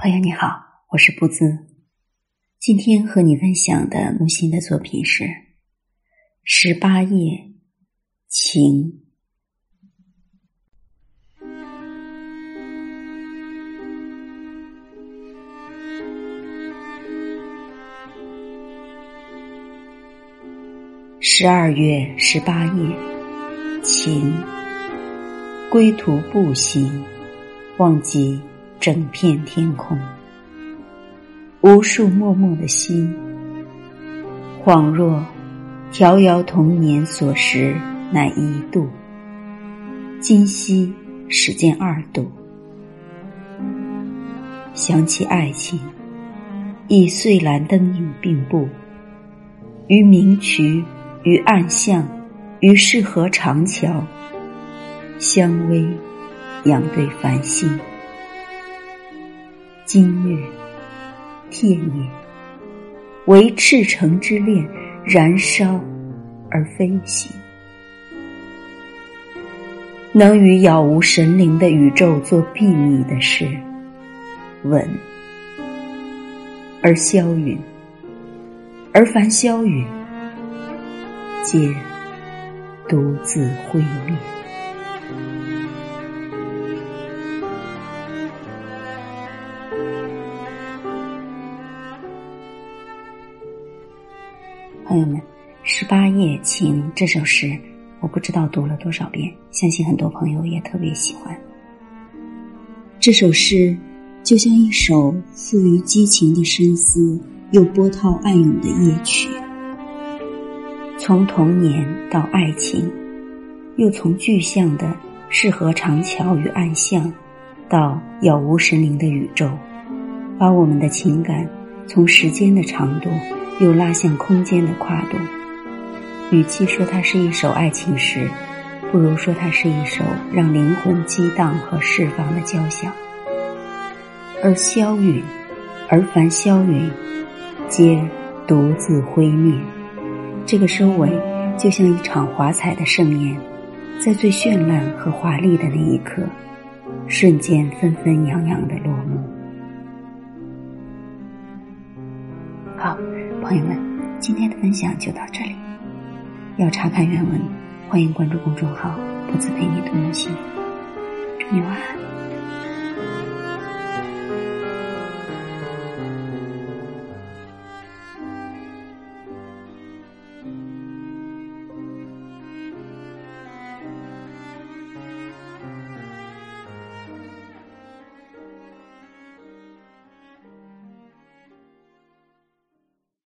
朋友你好，我是不兹。今天和你分享的木心的作品是《十八夜情》。十二月十八夜晴，归途步行，忘记。整片天空，无数默默的心，恍若调遥童年所识乃一度，今夕始见二度。想起爱情，以碎兰灯影并步，于明渠，于暗巷，于市河长桥，相偎仰对繁星。今日天也，唯赤诚之恋燃烧而飞行，能与杳无神灵的宇宙做秘密的事，吻而消陨，而凡消陨，皆独自毁灭。朋友们，《十八夜情》这首诗，我不知道读了多少遍，相信很多朋友也特别喜欢。这首诗就像一首富于激情的深思，又波涛暗涌的夜曲。从童年到爱情，又从具象的适合长桥与暗巷，到杳无神灵的宇宙，把我们的情感从时间的长度。又拉向空间的跨度。与其说它是一首爱情诗，不如说它是一首让灵魂激荡和释放的交响。而消陨，而凡消陨，皆独自灰灭。这个收尾，就像一场华彩的盛宴，在最绚烂和华丽的那一刻，瞬间纷纷扬扬的落幕。好。朋友们，今天的分享就到这里。要查看原文，欢迎关注公众号“不自陪你读梦心”。祝你晚安。